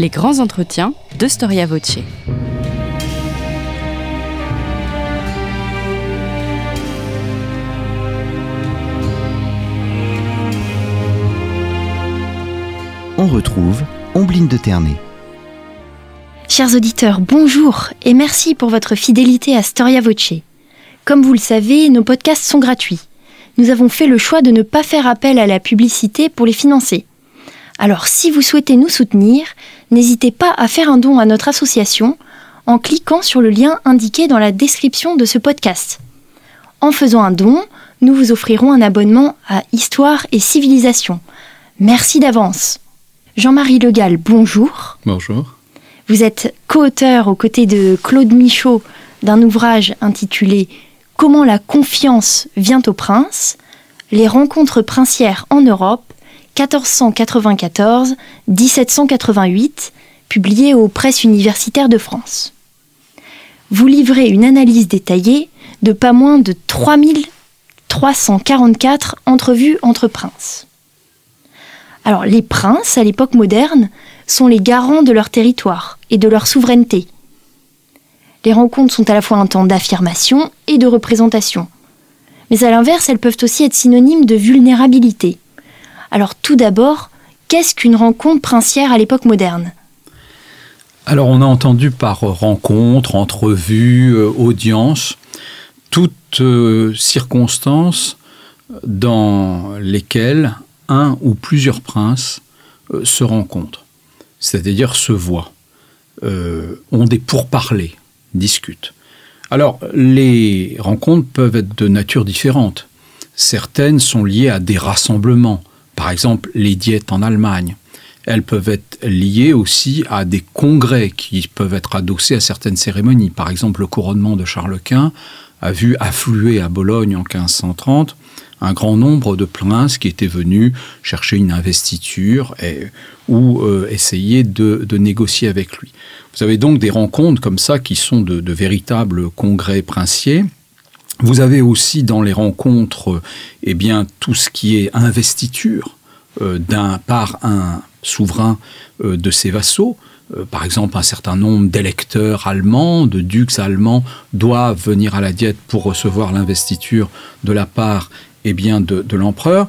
les grands entretiens de Storia Voce. On retrouve Ombline de Ternay. Chers auditeurs, bonjour et merci pour votre fidélité à Storia Voce. Comme vous le savez, nos podcasts sont gratuits. Nous avons fait le choix de ne pas faire appel à la publicité pour les financer. Alors si vous souhaitez nous soutenir, n'hésitez pas à faire un don à notre association en cliquant sur le lien indiqué dans la description de ce podcast. En faisant un don, nous vous offrirons un abonnement à Histoire et Civilisation. Merci d'avance. Jean-Marie Legal, bonjour. Bonjour. Vous êtes co-auteur aux côtés de Claude Michaud d'un ouvrage intitulé Comment la confiance vient au prince, les rencontres princières en Europe 1494-1788, publié aux presses universitaires de France. Vous livrez une analyse détaillée de pas moins de 3344 entrevues entre princes. Alors, les princes, à l'époque moderne, sont les garants de leur territoire et de leur souveraineté. Les rencontres sont à la fois un temps d'affirmation et de représentation. Mais à l'inverse, elles peuvent aussi être synonymes de vulnérabilité. Alors tout d'abord, qu'est-ce qu'une rencontre princière à l'époque moderne? Alors on a entendu par rencontre, entrevue, euh, audience, toutes euh, circonstances dans lesquelles un ou plusieurs princes euh, se rencontrent, c'est-à-dire se voient, ont des pourparlers, discutent. Alors les rencontres peuvent être de nature différente. Certaines sont liées à des rassemblements, par exemple les diètes en Allemagne. Elles peuvent être liées aussi à des congrès qui peuvent être adossés à certaines cérémonies. Par exemple, le couronnement de Charles Quint a vu affluer à Bologne en 1530 un grand nombre de princes qui étaient venus chercher une investiture ou euh, essayer de, négocier avec lui. Vous avez donc des rencontres comme ça qui sont de, de véritables congrès princiers. Vous avez aussi dans les rencontres eh bien, tout ce qui est investiture d'un par un souverain euh, de ses vassaux. Euh, par exemple, un certain nombre d'électeurs allemands, de ducs allemands, doivent venir à la diète pour recevoir l'investiture de la part eh bien, de, de l'empereur.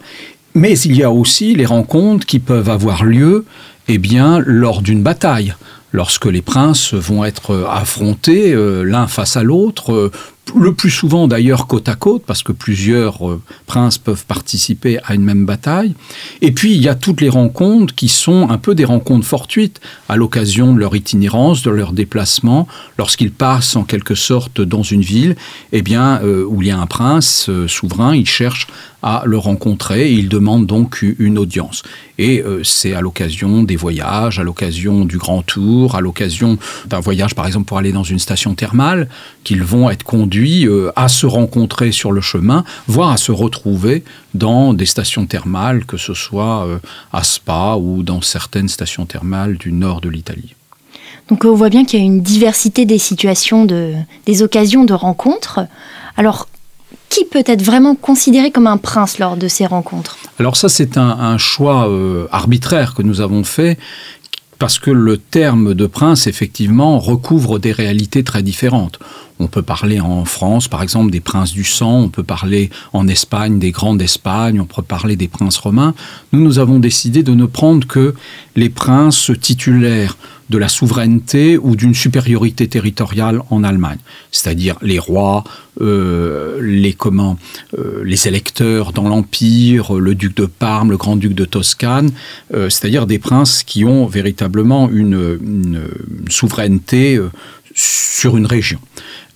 Mais il y a aussi les rencontres qui peuvent avoir lieu eh bien, lors d'une bataille lorsque les princes vont être affrontés l'un face à l'autre le plus souvent d'ailleurs côte à côte, parce que plusieurs euh, princes peuvent participer à une même bataille. Et puis il y a toutes les rencontres qui sont un peu des rencontres fortuites, à l'occasion de leur itinérance, de leur déplacement, lorsqu'ils passent en quelque sorte dans une ville, eh bien, euh, où il y a un prince euh, souverain, il cherche à le rencontrer il demande donc une audience. Et c'est à l'occasion des voyages, à l'occasion du grand tour, à l'occasion d'un voyage par exemple pour aller dans une station thermale, qu'ils vont être conduits euh, à se rencontrer sur le chemin, voire à se retrouver dans des stations thermales, que ce soit euh, à Spa ou dans certaines stations thermales du nord de l'Italie. Donc on voit bien qu'il y a une diversité des situations, de, des occasions de rencontres. Alors, qui peut être vraiment considéré comme un prince lors de ces rencontres Alors ça, c'est un, choix euh, arbitraire que nous avons fait parce que le terme de prince, effectivement, recouvre des réalités très différentes. On peut parler en France, par exemple, des princes du sang, on peut parler en Espagne des grands d'Espagne, on peut parler des princes romains. Nous, nous avons décidé de ne prendre que les princes titulaires de la souveraineté ou d'une supériorité territoriale en Allemagne, c'est-à-dire les rois, euh, les comment, euh, les électeurs dans l'empire, le duc de Parme, le grand-duc de Toscane, euh, c'est-à-dire des princes qui ont véritablement une souveraineté sur une région.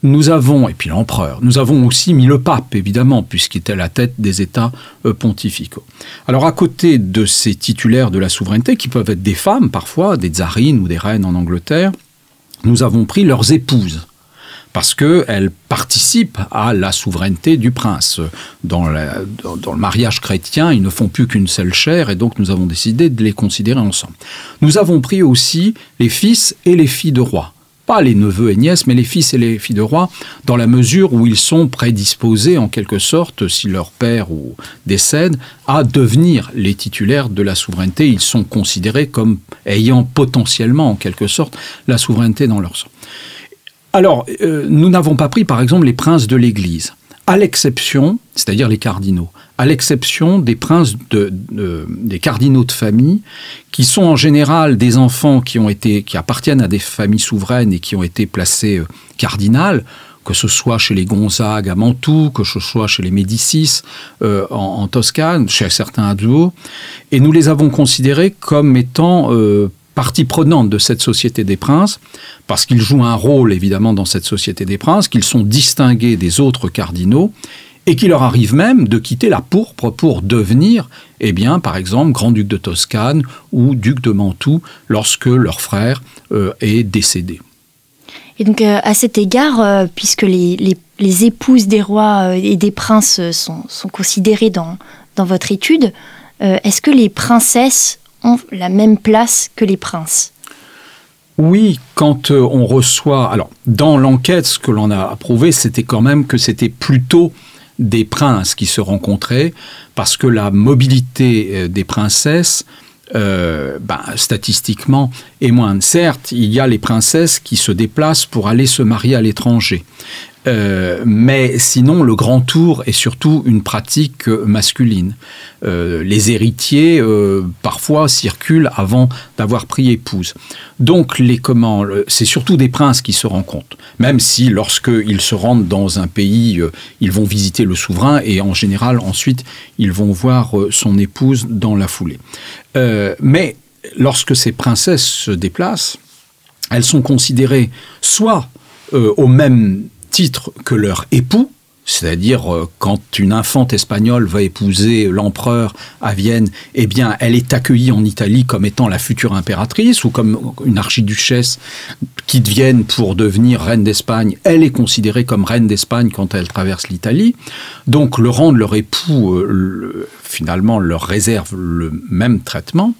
Nous avons, et puis l'empereur, nous avons aussi mis le pape, évidemment, puisqu'il était à la tête des États euh, pontificaux. Alors à côté de ces titulaires de la souveraineté, qui peuvent être des femmes parfois, des tsarines ou des reines en Angleterre, nous avons pris leurs épouses parce qu'elles participent à la souveraineté du prince. Dans, dans, le mariage chrétien, ils ne font plus qu'une seule chair, et donc nous avons décidé de les considérer ensemble. Nous avons pris aussi les fils et les filles de rois pas les neveux et nièces, mais les fils et les filles de roi, dans la mesure où ils sont prédisposés, en quelque sorte, si leur père ou décède, à devenir les titulaires de la souveraineté. Ils sont considérés comme ayant potentiellement, en quelque sorte, la souveraineté dans leur sang. Alors, euh, nous n'avons pas pris, par exemple, les princes de l'Église, à l'exception, c'est-à-dire les cardinaux, à l'exception des princes de, des cardinaux de famille, qui sont en général des enfants qui ont été, qui appartiennent à des familles souveraines et qui ont été placés euh, cardinales, que ce soit chez les Gonzague à Mantoue, que ce soit chez les Médicis euh, en, Toscane, chez certains Habsbourg, et nous les avons considérés comme étant partie prenante de cette société des princes, parce qu'ils jouent un rôle évidemment dans cette société des princes, qu'ils sont distingués des autres cardinaux, et qu'il leur arrive même de quitter la pourpre pour devenir, eh bien, par exemple, grand-duc de Toscane ou duc de Mantoue lorsque leur frère euh, est décédé. Et donc, euh, à cet égard, euh, puisque les, les, épouses des rois et des princes sont, sont considérées dans, dans votre étude, est-ce que les princesses la même place que les princes oui, quand euh, on reçoit. Alors, dans l'enquête, ce que l'on a approuvé, c'était quand même que c'était plutôt des princes qui se rencontraient, parce que la mobilité euh, des princesses, euh, ben, statistiquement, est moindre. Certes, il y a les princesses qui se déplacent pour aller se marier à l'étranger. Euh, mais sinon, le grand tour est surtout une pratique euh, masculine. Euh, les héritiers, parfois, circulent avant d'avoir pris épouse. Donc, les comment, c'est surtout des princes qui se rencontrent. Même si, lorsqu'ils se rendent dans un pays, ils vont visiter le souverain et en général, ensuite, ils vont voir son épouse dans la foulée. mais lorsque ces princesses se déplacent, elles sont considérées soit au même titre que leur époux, c'est-à-dire euh, quand une infante espagnole va épouser l'empereur à Vienne, eh bien elle est accueillie en Italie comme étant la future impératrice ou comme une archiduchesse qui devienne pour devenir reine d'Espagne, elle est considérée comme reine d'Espagne quand elle traverse l'Italie. Donc le rang de leur époux euh, finalement leur réserve le même traitement.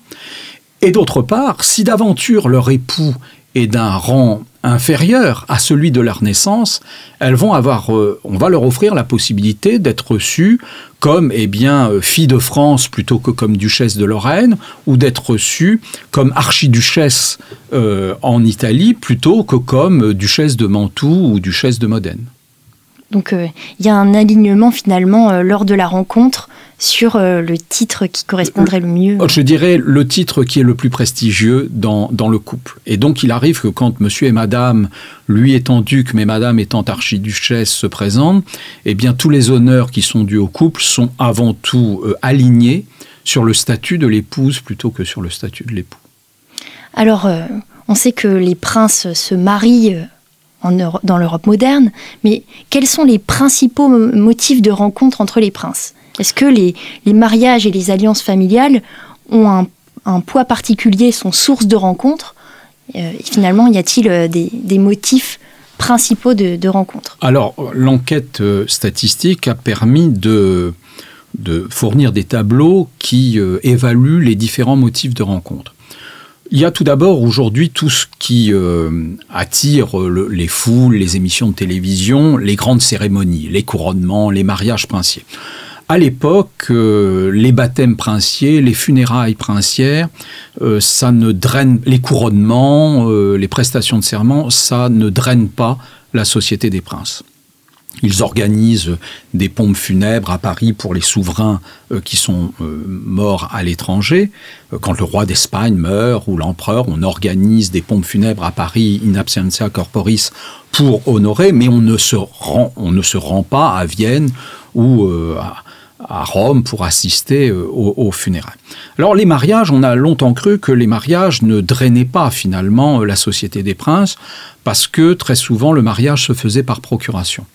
Et d'autre part, si d'aventure leur époux est d'un rang inférieur à celui de leur naissance, elles vont avoir, euh, on va leur offrir la possibilité d'être reçues comme eh bien euh, fille de France plutôt que comme duchesse de Lorraine, ou d'être reçues comme archiduchesse euh, en Italie plutôt que comme duchesse de Mantoue ou duchesse de Modène. Donc il y a un alignement finalement lors de la rencontre sur euh, le titre qui correspondrait le mieux Je dirais le titre qui est le plus prestigieux dans, dans le couple. Et donc il arrive que quand monsieur et madame, lui étant duc, mais madame étant archiduchesse, se présentent, eh bien tous les honneurs qui sont dus au couple sont avant tout euh, alignés sur le statut de l'épouse plutôt que sur le statut de l'époux. Alors, euh, on sait que les princes se marient dans l'Europe moderne, mais quels sont les principaux motifs de rencontre entre les princes? Est-ce que les, mariages et les alliances familiales ont un, poids particulier, sont source de rencontres? Euh, Finalement, y a-t-il euh, des, motifs principaux de, rencontres? Alors, l'enquête euh, statistique a permis de, fournir des tableaux qui évaluent les différents motifs de rencontres. Il y a tout d'abord aujourd'hui tout ce qui attire les foules, les émissions de télévision, les grandes cérémonies, les couronnements, les mariages princiers. À l'époque, euh, les baptêmes princiers, les funérailles princières, euh, ça ne draine les couronnements, euh, les prestations de serment, ça ne draine pas la société des princes. Ils organisent des pompes funèbres à Paris pour les souverains qui sont morts à l'étranger. quand le roi d'Espagne meurt ou l'empereur, on organise des pompes funèbres à Paris in absentia corporis pour honorer, mais on ne se rend, pas à Vienne ou à, Rome pour assister euh, aux, funérailles. Alors les mariages, on a longtemps cru que les mariages ne drainaient pas finalement euh, la société des princes parce que très souvent le mariage se faisait par procuration.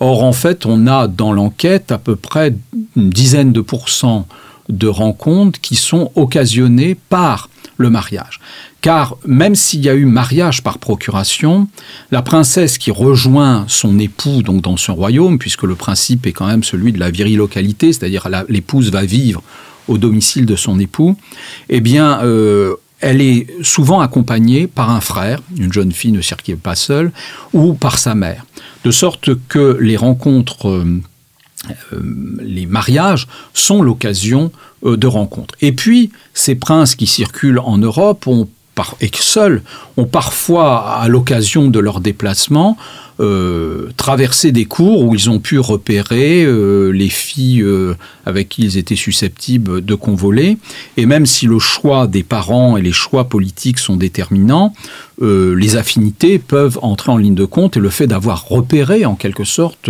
Or en fait, on a dans l'enquête à peu près une dizaine de pourcents de rencontres qui sont occasionnées par le mariage. Car même s'il y a eu mariage par procuration, la princesse qui rejoint son époux donc dans son royaume, puisque le principe est quand même celui de la virilocalité, c'est-à-dire l'épouse va vivre au domicile de son époux, eh bien, euh, elle est souvent accompagnée par un frère, une jeune fille ne circule pas seule, ou par sa mère. De sorte que les rencontres, euh, euh, les mariages sont l'occasion de rencontres. Et puis, ces princes qui circulent en Europe ont et seuls ont parfois, à l'occasion de leur déplacement, euh, traversé des cours où ils ont pu repérer euh, les filles euh, avec qui ils étaient susceptibles de convoler. Et même si le choix des parents et les choix politiques sont déterminants, les affinités peuvent entrer en ligne de compte et le fait d'avoir repéré en quelque sorte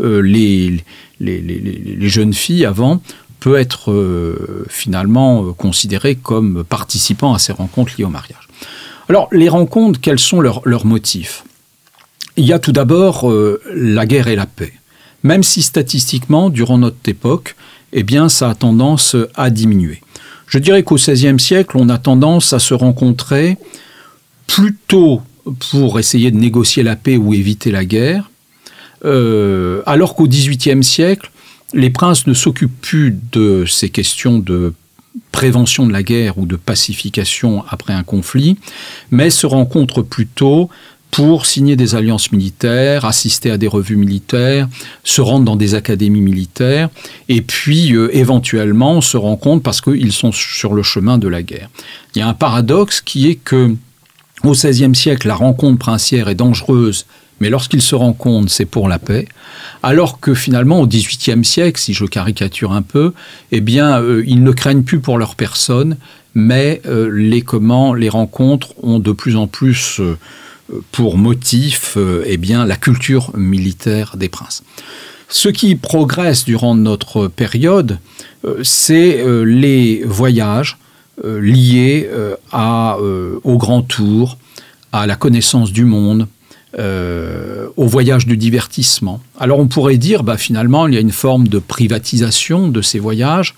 les, les, les, jeunes filles avant peut être euh, finalement euh, considéré comme participant à ces rencontres liées au mariage. Alors, les rencontres, quels sont leurs, motifs? Il y a tout d'abord euh, la guerre et la paix. Même si statistiquement, durant notre époque, eh ça a tendance à diminuer. Je dirais qu'au XVIe siècle, on a tendance à se rencontrer plutôt pour essayer de négocier la paix ou éviter la guerre, alors qu'au XVIIIe siècle, les princes ne s'occupent plus de ces questions de prévention de la guerre ou de pacification après un conflit, mais se rencontrent plutôt pour signer des alliances militaires, assister à des revues militaires, se rendre dans des académies militaires, et puis euh, éventuellement se rencontrent parce qu'ils sont sur le chemin de la guerre. Il y a un paradoxe qui est que au XVIe siècle, la rencontre princière est dangereuse mais lorsqu'ils se rencontrent, c'est pour la paix. Alors que finalement, au XVIIIe siècle, si je caricature un peu, eh bien, euh, ils ne craignent plus pour leur personne, mais euh, les comment, les rencontres ont de plus en plus euh, pour motif, eh bien, la culture militaire des princes. Ce qui progresse durant notre période, c'est les voyages liés au grand tour, à la connaissance du monde, euh, au voyage du divertissement. Alors on pourrait dire, bah, finalement, il y a une forme de privatisation de ces voyages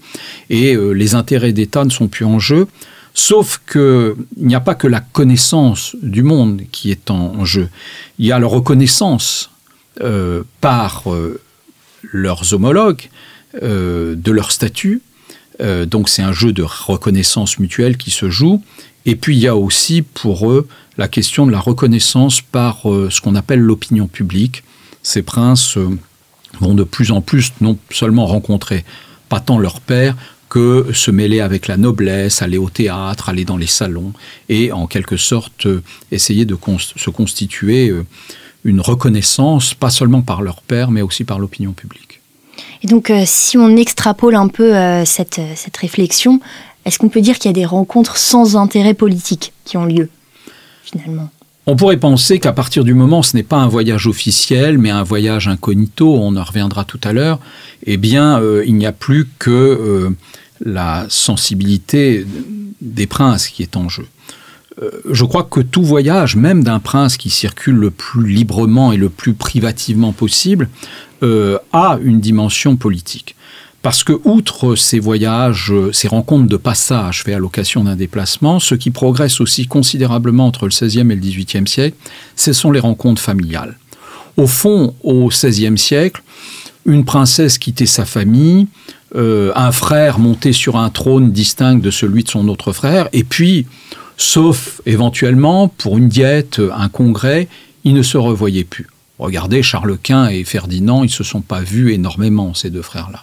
et euh, les intérêts d'État ne sont plus en jeu. Sauf qu'il n'y a pas que la connaissance du monde qui est en jeu. Il y a la reconnaissance euh, par leurs homologues de leur statut. donc c'est un jeu de reconnaissance mutuelle qui se joue. Et puis il y a aussi pour eux la question de la reconnaissance par euh, ce qu'on appelle l'opinion publique. Ces princes euh, vont de plus en plus non seulement rencontrer pas tant leur père que se mêler avec la noblesse, aller au théâtre, aller dans les salons et en quelque sorte euh, essayer de se constituer une reconnaissance, pas seulement par leur père, mais aussi par l'opinion publique. Et donc, si on extrapole un peu cette, cette réflexion, est-ce qu'on peut dire qu'il y a des rencontres sans intérêt politique qui ont lieu, finalement? On pourrait penser qu'à partir du moment où ce n'est pas un voyage officiel, mais un voyage incognito, on en reviendra tout à l'heure, eh bien, euh, il n'y a plus que euh, la sensibilité des princes qui est en jeu. Euh, je crois que tout voyage, même d'un prince qui circule le plus librement et le plus privativement possible, a une dimension politique. Parce que, outre ces voyages, ces rencontres de passage faits à l'occasion d'un déplacement, ce qui progresse aussi considérablement entre le XVIe et le XVIIIe siècle, ce sont les rencontres familiales. Au fond, au XVIe siècle, une princesse quittait sa famille, euh, un frère monté sur un trône distinct de celui de son autre frère, et puis, sauf éventuellement pour une diète, un congrès, ils ne se revoyaient plus. Regardez, Charles Quint et Ferdinand, ils ne se sont pas vus énormément, ces deux frères-là.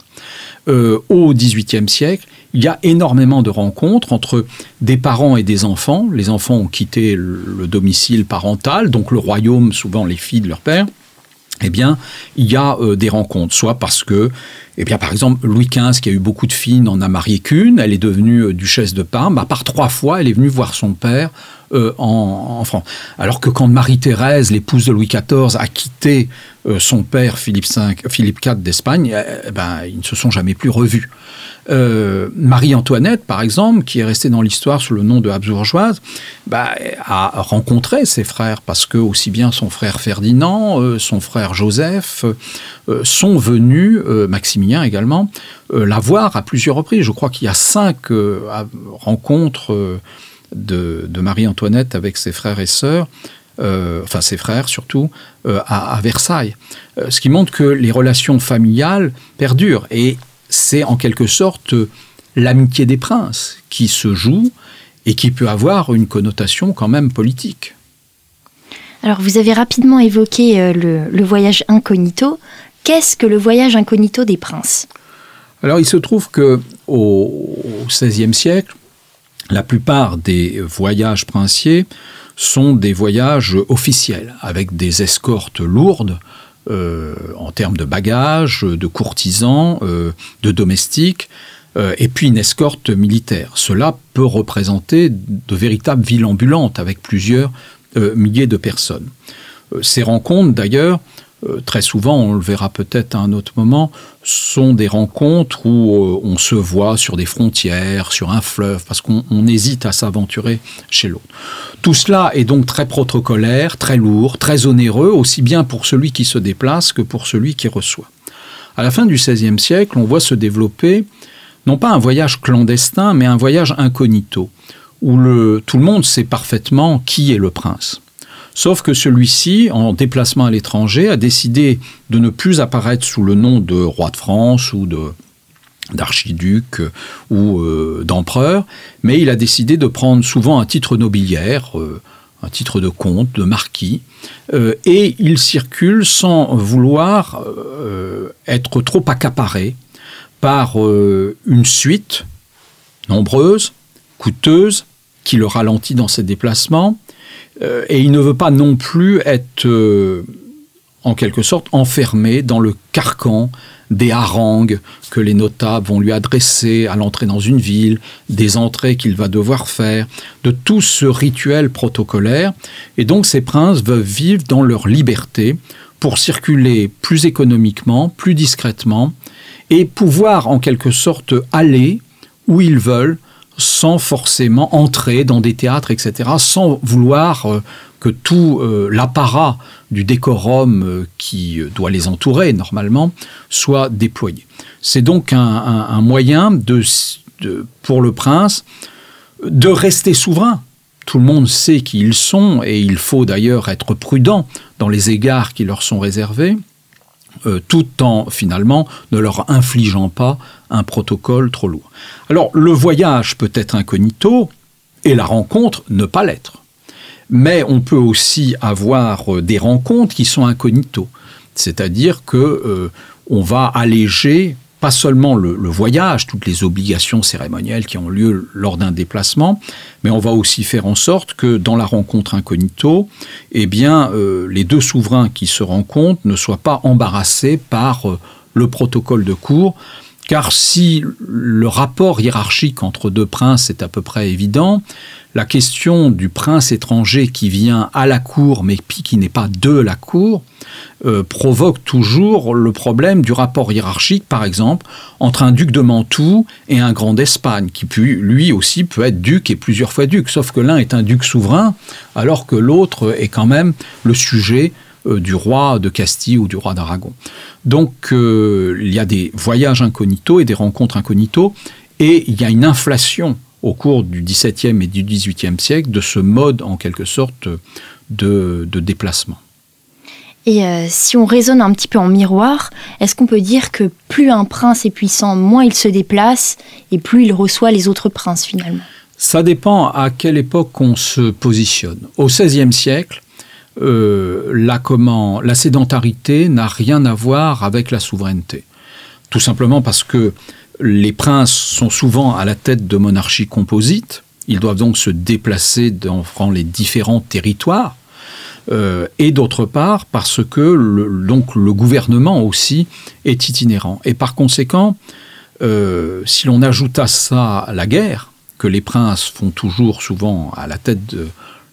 Euh, au XVIIIe siècle, il y a énormément de rencontres entre des parents et des enfants. Les enfants ont quitté le domicile parental, donc le royaume, souvent les filles de leur père. Eh bien, il y a euh, des rencontres, soit parce que, eh bien, par exemple, Louis XV, qui a eu beaucoup de filles, n'en a marié qu'une, elle est devenue euh, duchesse de Parme, à part trois fois, elle est venue voir son père en, France. Alors que quand Marie-Thérèse, l'épouse de Louis XIV, a quitté euh, son père Philippe, V, Philippe IV d'Espagne, eh ben, ils ne se sont jamais plus revus. Euh, Marie-Antoinette, par exemple, qui est restée dans l'histoire sous le nom de Habsbourgeoise, bah, a rencontré ses frères parce que aussi bien son frère Ferdinand, euh, son frère Joseph sont venus, Maximilien également, la voir à plusieurs reprises. Je crois qu'il y a cinq rencontres de, Marie-Antoinette avec ses frères et sœurs. Euh, enfin ses frères surtout, euh, à, Versailles. Euh, ce qui montre que les relations familiales perdurent. Et c'est en quelque sorte l'amitié des princes qui se joue et qui peut avoir une connotation quand même politique. Alors vous avez rapidement évoqué euh, le, voyage incognito. Qu'est-ce que le voyage incognito des princes? Alors il se trouve que au XVIe siècle, la plupart des voyages princiers sont des voyages officiels, avec des escortes lourdes en termes de bagages, de courtisans, euh, de domestiques, euh, et puis une escorte militaire. Cela peut représenter de véritables villes ambulantes avec plusieurs milliers de personnes. ces rencontres, d'ailleurs, euh, très souvent, on le verra peut-être à un autre moment, sont des rencontres où euh, on se voit sur des frontières, sur un fleuve, parce qu'on hésite à s'aventurer chez l'autre. Tout cela est donc très protocolaire, très lourd, très onéreux, aussi bien pour celui qui se déplace que pour celui qui reçoit. À la fin du XVIe siècle, on voit se développer non pas un voyage clandestin, mais un voyage incognito, où tout le monde sait parfaitement qui est le prince. Sauf que celui-ci, en déplacement à l'étranger, a décidé de ne plus apparaître sous le nom de roi de France ou d'archiduc ou euh, d'empereur, mais il a décidé de prendre souvent un titre nobiliaire, euh, un titre de comte, de marquis, euh, et il circule sans vouloir être trop accaparé par une suite nombreuse, coûteuse, qui le ralentit dans ses déplacements, euh, et il ne veut pas non plus être, euh, en quelque sorte, enfermé dans le carcan des harangues que les notables vont lui adresser à l'entrée dans une ville, des entrées qu'il va devoir faire, de tout ce rituel protocolaire. Et donc ces princes veulent vivre dans leur liberté pour circuler plus économiquement, plus discrètement, et pouvoir en quelque sorte aller où ils veulent sans forcément entrer dans des théâtres, etc., sans vouloir euh, que tout euh, l'apparat du décorum euh, qui doit les entourer normalement soit déployé. C'est donc un, moyen pour le prince de rester souverain. Tout le monde sait qui ils sont et il faut d'ailleurs être prudent dans les égards qui leur sont réservés. Euh, tout en finalement ne leur infligeant pas un protocole trop lourd. Alors le voyage peut être incognito et la rencontre ne pas l'être. Mais on peut aussi avoir euh, des rencontres qui sont incognito, c'est-à-dire que euh, on va alléger pas seulement le, voyage, toutes les obligations cérémonielles qui ont lieu lors d'un déplacement, mais on va aussi faire en sorte que dans la rencontre incognito, eh bien, euh, les deux souverains qui se rencontrent ne soient pas embarrassés par euh, le protocole de cour, car si le rapport hiérarchique entre deux princes est à peu près évident, la question du prince étranger qui vient à la cour mais qui n'est pas de la cour euh, provoque toujours le problème du rapport hiérarchique, par exemple, entre un duc de Mantoue et un grand d'Espagne, qui lui aussi peut être duc et plusieurs fois duc, sauf que l'un est un duc souverain, alors que l'autre est quand même le sujet euh, du roi de Castille ou du roi d'Aragon. Donc euh, il y a des voyages incognito et des rencontres incognito, et il y a une inflation au cours du XVIIe et du XVIIIe siècle de ce mode en quelque sorte de, déplacement. Et euh, si on raisonne un petit peu en miroir, est-ce qu'on peut dire que plus un prince est puissant, moins il se déplace et plus il reçoit les autres princes finalement? Ça dépend à quelle époque on se positionne. Au XVIe siècle, euh, la, comment, la sédentarité n'a rien à voir avec la souveraineté. Tout simplement parce que les princes sont souvent à la tête de monarchies composites. Ils doivent donc se déplacer dans les différents territoires. Euh, et d'autre part parce que le, donc le gouvernement aussi est itinérant. Et par conséquent, euh, si l'on ajoute à ça la guerre, que les princes font toujours souvent à la tête de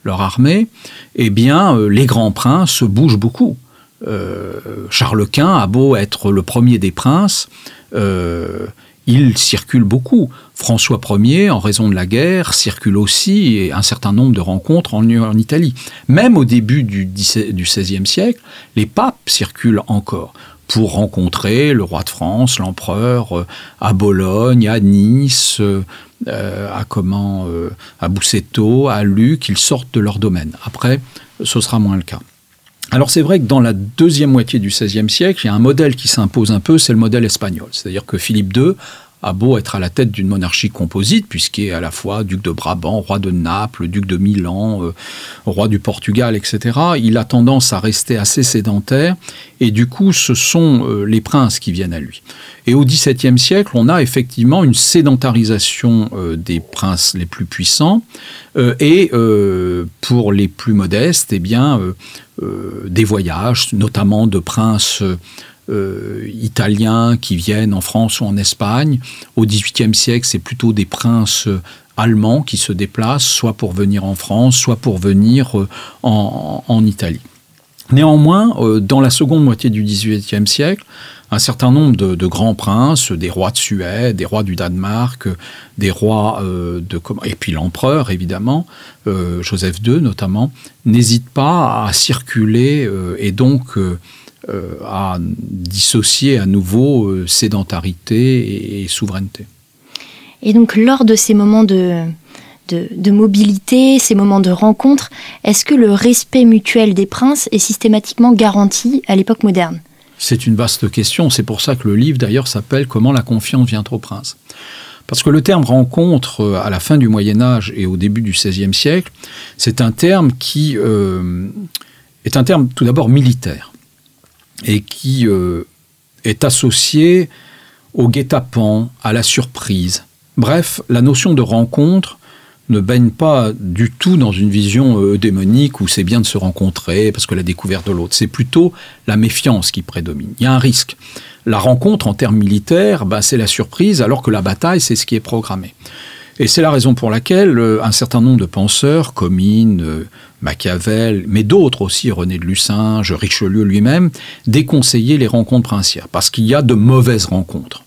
leur armée, eh bien, euh, les grands princes bougent beaucoup. Charles Quint a beau être le premier des princes, il circule beaucoup. François Ier, en raison de la guerre, circule aussi et un certain nombre de rencontres en, Italie. Même au début du, XVIe siècle, les papes circulent encore pour rencontrer le roi de France, l'empereur, euh, à Bologne, à Nice, euh, à comment, euh, à Busseto, à Luc, ils sortent de leur domaine. Après, ce sera moins le cas. Alors c'est vrai que dans la deuxième moitié du XVIe siècle, il y a un modèle qui s'impose un peu, c'est le modèle espagnol. C'est-à-dire que Philippe II a beau être à la tête d'une monarchie composite, puisqu'il est à la fois duc de Brabant, roi de Naples, duc de Milan, euh, roi du Portugal, etc., il a tendance à rester assez sédentaire, et du coup, ce sont euh, les princes qui viennent à lui. Et au XVIIe siècle, on a effectivement une sédentarisation euh, des princes les plus puissants, et pour les plus modestes, eh bien, des voyages, notamment de princes euh, italiens qui viennent en France ou en Espagne. Au XVIIIe siècle, c'est plutôt des princes euh, allemands qui se déplacent, soit pour venir en France, soit pour venir euh, en, Italie. Néanmoins, dans la seconde moitié du XVIIIe siècle, un certain nombre de, grands princes, des rois de Suède, des rois du Danemark, des rois de et puis l'empereur évidemment, Joseph II notamment, n'hésitent pas à circuler et donc euh, à dissocier à nouveau euh, sédentarité et, souveraineté. Et donc lors de ces moments de, de, mobilité, ces moments de rencontre, est-ce que le respect mutuel des princes est systématiquement garanti à l'époque moderne? C'est une vaste question. C'est pour ça que le livre d'ailleurs s'appelle Comment la confiance vient au prince. Parce que le terme rencontre euh, à la fin du Moyen Âge et au début du XVIe siècle, c'est un terme qui est un terme tout d'abord militaire et qui euh, est associé au guet-apens, à la surprise. Bref, la notion de rencontre ne baigne pas du tout dans une vision euh, démonique où c'est bien de se rencontrer parce que la découverte de l'autre. C'est plutôt la méfiance qui prédomine. Il y a un risque. La rencontre en termes militaires, bah, c'est la surprise, alors que la bataille, c'est ce qui est programmé. Et c'est la raison pour laquelle euh, un certain nombre de penseurs, Comines, Machiavel, mais d'autres aussi, René de Lucinge, Richelieu lui-même, déconseillaient les rencontres princières, parce qu'il y a de mauvaises rencontres.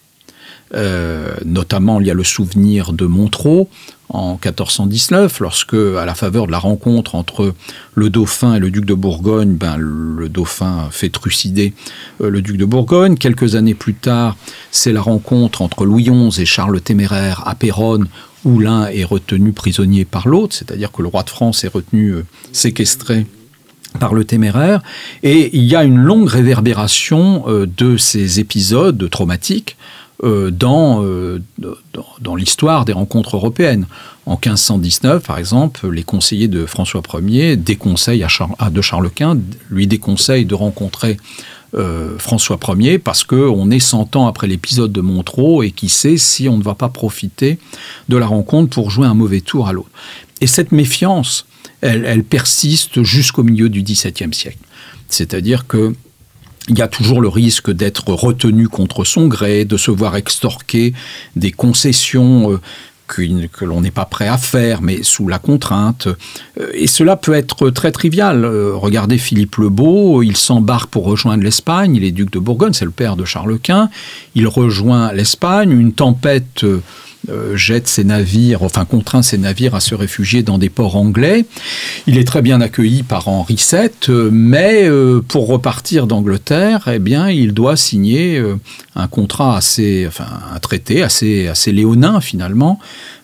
Euh, notamment, il y a le souvenir de Montreux en 1419, lorsque, à la faveur de la rencontre entre le dauphin et le duc de Bourgogne, ben, le dauphin fait trucider euh, le duc de Bourgogne. Quelques années plus tard, c'est la rencontre entre Louis XI et Charles le Téméraire à Péronne, où l'un est retenu prisonnier par l'autre, c'est-à-dire que le roi de France est retenu euh, séquestré par le téméraire, et il y a une longue réverbération euh, de ces épisodes traumatiques euh, dans, dans, l'histoire des rencontres européennes. En 1519, par exemple, les conseillers de François Ier déconseillent à, de Charles Quint, lui déconseillent de rencontrer euh, François Ier parce qu'on est 100 ans après l'épisode de Montreux et qui sait si on ne va pas profiter de la rencontre pour jouer un mauvais tour à l'autre. Et cette méfiance, elle, persiste jusqu'au milieu du XVIIe siècle. C'est-à-dire que il y a toujours le risque d'être retenu contre son gré, de se voir extorquer des concessions que, l'on n'est pas prêt à faire, mais sous la contrainte. Euh, et cela peut être très trivial. Euh, regardez Philippe le Beau, il s'embarque pour rejoindre l'Espagne, il est duc de Bourgogne, c'est le père de Charles Quint, il rejoint l'Espagne, une tempête euh, jette ses navires, enfin contraint ses navires à se réfugier dans des ports anglais. Il est très bien accueilli par Henri VII, euh, mais euh, pour repartir d'Angleterre, eh bien, il doit signer un contrat assez, enfin, un traité assez, assez léonin finalement,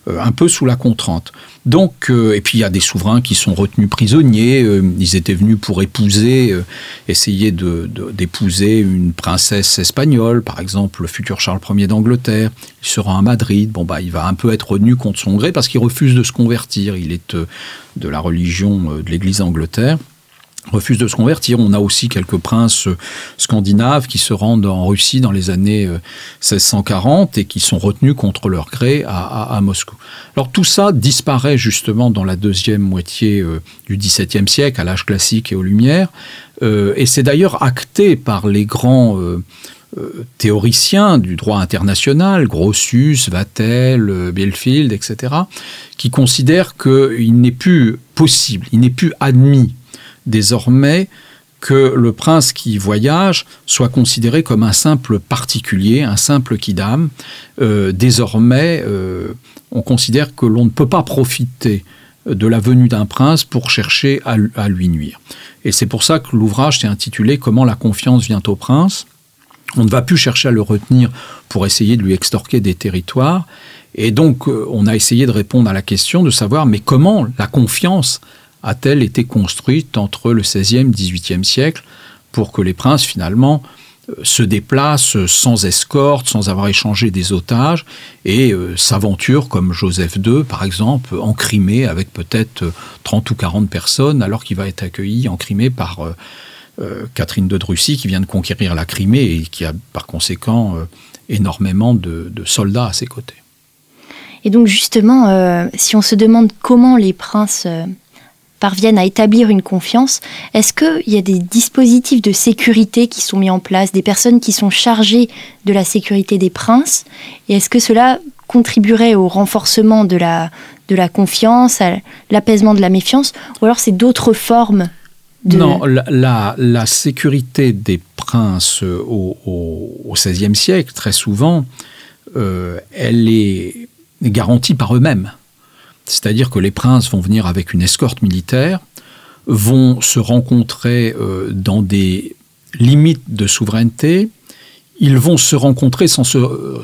un peu sous la contrainte. Donc, euh, et puis il y a des souverains qui sont retenus prisonniers. Euh, ils étaient venus pour épouser, euh, essayer d'épouser une princesse espagnole, par exemple le futur Charles Ier d'Angleterre. Il sera à Madrid. Bon bah, il va un peu être retenu contre son gré parce qu'il refuse de se convertir. Il est de la religion de l'Église d'Angleterre refuse de se convertir. On a aussi quelques princes scandinaves qui se rendent en Russie dans les années 1640 et qui sont retenus contre leur gré à Moscou. Alors tout ça disparaît justement dans la deuxième moitié euh, du XVIIe siècle, à l'âge classique et aux Lumières, euh, et c'est d'ailleurs acté par les grands euh, théoriciens du droit international, Grotius, Vattel, Bielfield, etc., qui considèrent qu'il n'est plus possible, il n'est plus admis désormais que le prince qui voyage soit considéré comme un simple particulier, un simple quidam. désormais, on considère que l'on ne peut pas profiter de la venue d'un prince pour chercher à, lui nuire. Et c'est pour ça que l'ouvrage s'est intitulé Comment la confiance vient au prince. On ne va plus chercher à le retenir pour essayer de lui extorquer des territoires. Et donc, euh, on a essayé de répondre à la question de savoir, mais comment la confiance a-t-elle été construite entre le XVIe et le XVIIIe siècle pour que les princes, finalement, se déplace sans escorte, sans avoir échangé des otages, et s'aventure comme Joseph II, par exemple, en Crimée, avec peut-être 30 ou 40 personnes, alors qu'il va être accueilli en Crimée par Catherine de Russie, qui vient de conquérir la Crimée et qui a par conséquent énormément de soldats à ses côtés. Et donc justement, euh, si on se demande comment les princes euh, parviennent à établir une confiance, est-ce qu'il y a des dispositifs de sécurité qui sont mis en place, des personnes qui sont chargées de la sécurité des princes Et est-ce que cela contribuerait au renforcement de la, de la confiance, à l'apaisement de la méfiance, ou alors c'est d'autres formes de... Non, la, la, sécurité des princes au, XVIe siècle, très souvent, euh, elle est garantis par eux-mêmes. C'est-à-dire que les princes vont venir avec une escorte militaire, vont se rencontrer euh, dans des limites de souveraineté, ils vont se rencontrer sans se, euh,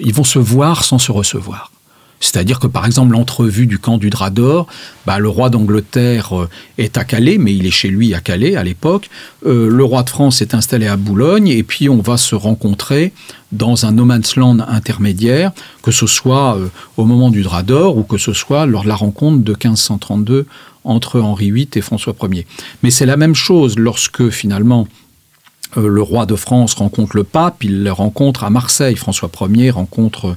ils vont se voir sans se recevoir. C'est-à-dire que par exemple l'entrevue du camp du Drap d'Or, bah, le roi d'Angleterre euh, est à Calais, mais il est chez lui à Calais à l'époque. Euh, le roi de France est installé à Boulogne, et puis on va se rencontrer dans un no man's land intermédiaire, que ce soit euh, au moment du Drap d'Or ou que ce soit lors de la rencontre de 1532 entre Henri VIII et François Ier. Mais c'est la même chose lorsque finalement le roi de France rencontre le pape, il le rencontre à Marseille. François Ier rencontre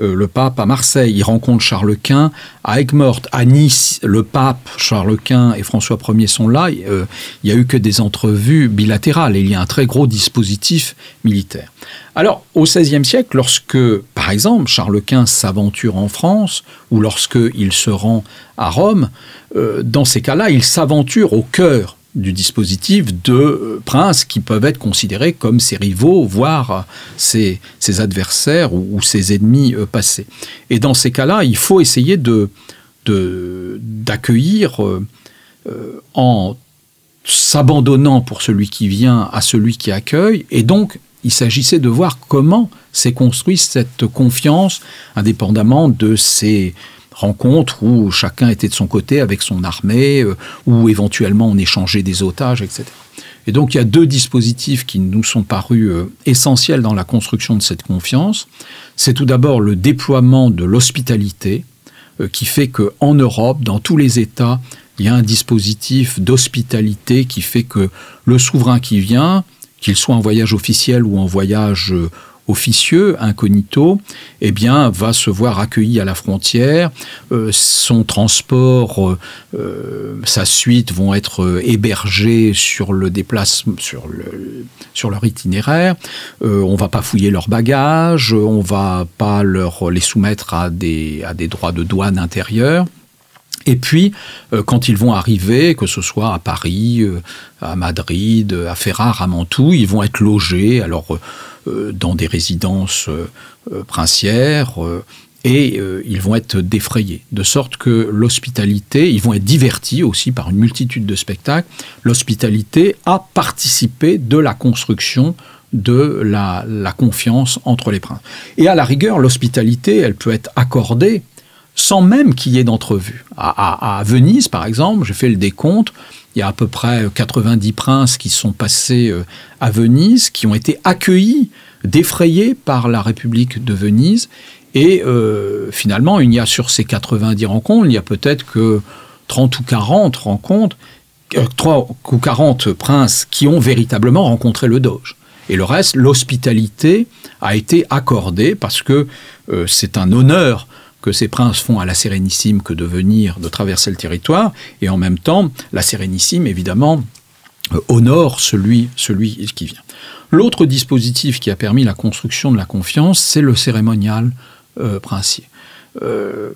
euh, le pape à Marseille, il rencontre Charles Quint à Aigues-Mortes, à Nice, le pape Charles Quint et François Ier sont là. Euh, il n'y a eu que des entrevues bilatérales et il y a un très gros dispositif militaire. Alors, au XVIe siècle, lorsque, par exemple, Charles Quint s'aventure en France ou lorsqu'il se rend à Rome, euh, dans ces cas-là, il s'aventure au cœur du dispositif de euh, princes qui peuvent être considérés comme ses rivaux, voire ses, adversaires ou, ses ennemis euh, passés. Et dans ces cas-là, il faut essayer de d'accueillir euh, en s'abandonnant pour celui qui vient à celui qui accueille. Et donc, il s'agissait de voir comment s'est construite cette confiance, indépendamment de ses rencontres où chacun était de son côté avec son armée, euh, où éventuellement on échangeait des otages, etc. Et donc il y a deux dispositifs qui nous sont parus euh, essentiels dans la construction de cette confiance. C'est tout d'abord le déploiement de l'hospitalité, euh, qui fait qu'en Europe, dans tous les États, il y a un dispositif d'hospitalité qui fait que le souverain qui vient, qu'il soit en voyage officiel ou en voyage officieux, incognito, eh bien, va se voir accueilli à la frontière. Euh, son transport, euh, euh, sa suite vont être hébergés sur le déplacement, sur, le, sur leur itinéraire. on va pas fouiller leurs bagages, on va pas leur les soumettre à des, à des droits de douane intérieurs. Et puis, quand ils vont arriver, que ce soit à Paris, à Madrid, à Ferrare, à Mantoue, ils vont être logés. Alors, euh, dans des résidences euh, euh, princières et ils vont être défrayés. De sorte que l'hospitalité, ils vont être divertis aussi par une multitude de spectacles. L'hospitalité a participé de la construction de la, confiance entre les princes. Et à la rigueur, l'hospitalité, elle peut être accordée sans même qu'il y ait d'entrevue. À, Venise, par exemple, j'ai fait le décompte, il y a à peu près 90 princes qui sont passés euh, à Venise, qui ont été accueillis, défrayés par la République de Venise. Et euh, finalement, il y a sur ces 90 rencontres, il y a peut-être que 30 ou 40 rencontres, 3 euh, ou 40 princes qui ont véritablement rencontré le Doge. Et le reste, l'hospitalité a été accordée parce que c'est un honneur que ces princes font à la Sérénissime que de venir, de traverser le territoire, et en même temps, la Sérénissime, évidemment, euh, honore celui, celui qui vient. L'autre dispositif qui a permis la construction de la confiance, c'est le cérémonial euh, princier. Euh,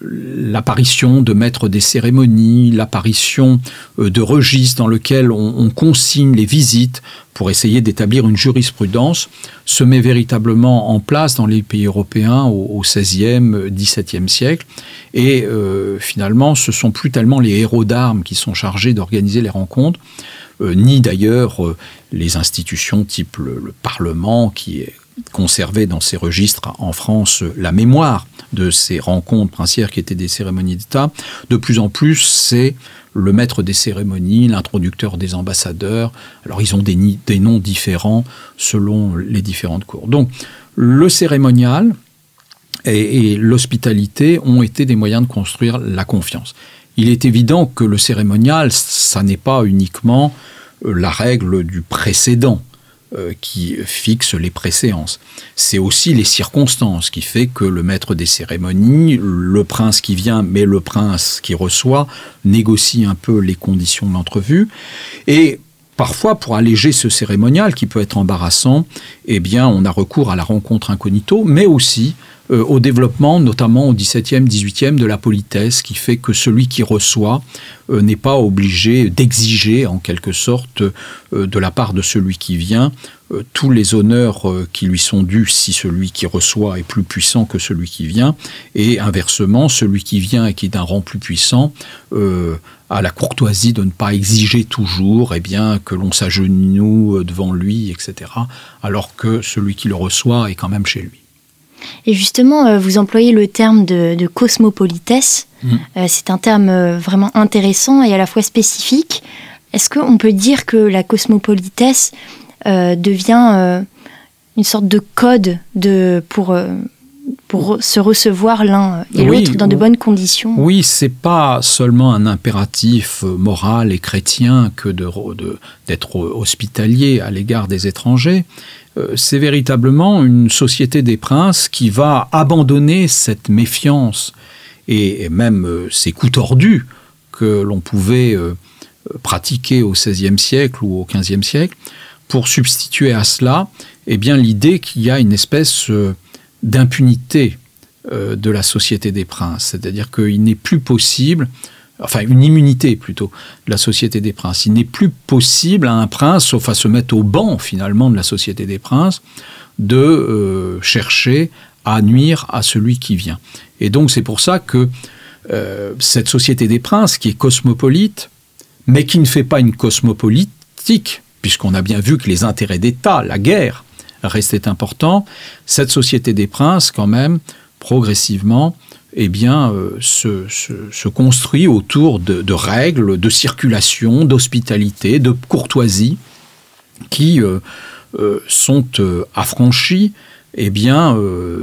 l'apparition de maîtres des cérémonies, l'apparition euh, de registres dans lesquels on, consigne les visites pour essayer d'établir une jurisprudence, se met véritablement en place dans les pays européens au, XVIe, XVIIe siècle. Et euh, finalement, ce sont plus tellement les héros d'armes qui sont chargés d'organiser les rencontres, ni d'ailleurs les institutions type le, le Parlement qui est conservé dans ces registres en France la mémoire de ces rencontres princières qui étaient des cérémonies d'État, de plus en plus c'est le maître des cérémonies, l'introducteur des ambassadeurs. Alors ils ont des, des noms différents selon les différentes cours. Donc le cérémonial et, et l'hospitalité ont été des moyens de construire la confiance. Il est évident que le cérémonial, ça n'est pas uniquement euh, la règle du précédent qui fixe les préséances. C'est aussi les circonstances qui fait que le maître des cérémonies, le prince qui vient, mais le prince qui reçoit, négocie un peu les conditions de l'entrevue. Et parfois, pour alléger ce cérémonial qui peut être embarrassant, eh bien, on a recours à la rencontre incognito, mais aussi euh, au développement, notamment au XVIIe, XVIIIe, de la politesse, qui fait que celui qui reçoit euh, n'est pas obligé d'exiger, en quelque sorte, euh, de la part de celui qui vient, tous les honneurs qui lui sont dus si celui qui reçoit est plus puissant que celui qui vient, et inversement, celui qui vient et qui est d'un rang plus puissant a la courtoisie de ne pas exiger toujours eh bien, que l'on s'agenouille devant lui, etc., alors que celui qui le reçoit est quand même chez lui. Et justement, euh, vous employez le terme de, cosmopolitesse. Mm. Euh, c'est un terme euh, vraiment intéressant et à la fois spécifique. Est-ce qu'on peut dire que la cosmopolitesse devient une sorte de code de, pour, pour se recevoir l'un et l'autre dans de bonnes conditions. Oui, c'est pas seulement un impératif moral et chrétien que d'être hospitalier à l'égard des étrangers, euh, c'est véritablement une société des princes qui va abandonner cette méfiance et, même euh, ces coups tordus que l'on pouvait euh, pratiquer au XVIe siècle ou au XVe siècle, pour substituer à cela eh bien, l'idée qu'il y a une espèce d'impunité de la société des princes. C'est-à-dire qu'il n'est plus possible enfin une immunité plutôt de la société des princes. Il n'est plus possible à un prince, sauf à se mettre au banc finalement de la société des princes, de euh, chercher à nuire à celui qui vient. Et donc c'est pour ça que euh, cette société des princes, qui est cosmopolite, mais qui ne fait pas une cosmopolitique, puisqu'on a bien vu que les intérêts d'État, la guerre, restaient importants, cette société des princes, quand même, progressivement, eh bien, euh, se, se, construit autour de, règles de circulation, d'hospitalité, de courtoisie, qui euh, euh, sont affranchies eh bien,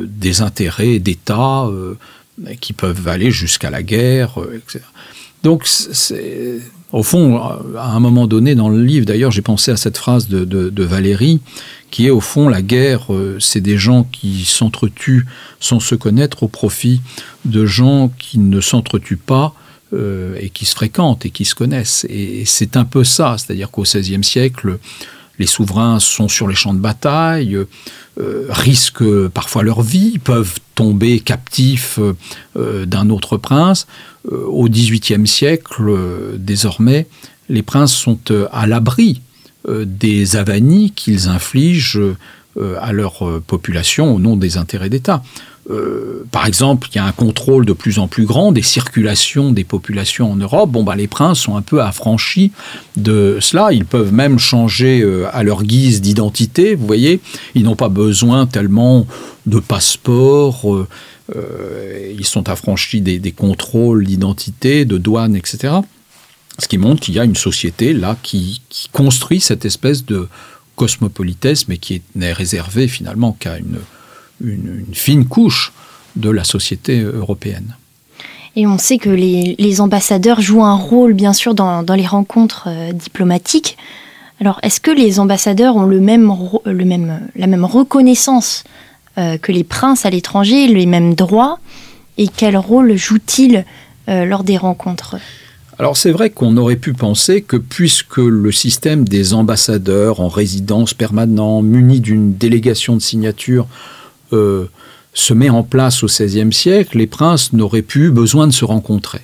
des intérêts d'État qui peuvent aller jusqu'à la guerre, etc. Donc, au fond, à un moment donné dans le livre, d'ailleurs, j'ai pensé à cette phrase de, de Valérie, qui est au fond la guerre, euh, c'est des gens qui s'entretuent sans se connaître au profit de gens qui ne s'entretuent pas euh, et qui se fréquentent et qui se connaissent. Et c'est un peu ça, c'est-à-dire qu'au XVIe siècle, les souverains sont sur les champs de bataille, euh, risquent parfois leur vie, peuvent tomber captifs d'un autre prince. au XVIIIe siècle, désormais, les princes sont à l'abri des avanies qu'ils infligent euh, à leur euh, population au nom des intérêts d'État. par exemple, il y a un contrôle de plus en plus grand des circulations des populations en Europe. Bon, bah, les princes sont un peu affranchis de cela. Ils peuvent même changer à leur guise d'identité. Vous voyez, ils n'ont pas besoin tellement de passeport. ils sont affranchis des, des contrôles d'identité, de douane, etc. Ce qui montre qu'il y a une société là qui, construit cette espèce de cosmopolitesse, mais qui n'est réservée finalement qu'à une, fine couche de la société européenne. Et on sait que les, ambassadeurs jouent un rôle, bien sûr, dans, les rencontres euh, diplomatiques. Alors, est-ce que les ambassadeurs ont le même, le même, la même reconnaissance euh, que les princes à l'étranger, les mêmes droits? Et quel rôle jouent-ils euh, lors des rencontres? Alors c'est vrai qu'on aurait pu penser que puisque le système des ambassadeurs en résidence permanente, munis d'une délégation de signature, euh, se met en place au XVIe siècle, les princes n'auraient plus besoin de se rencontrer.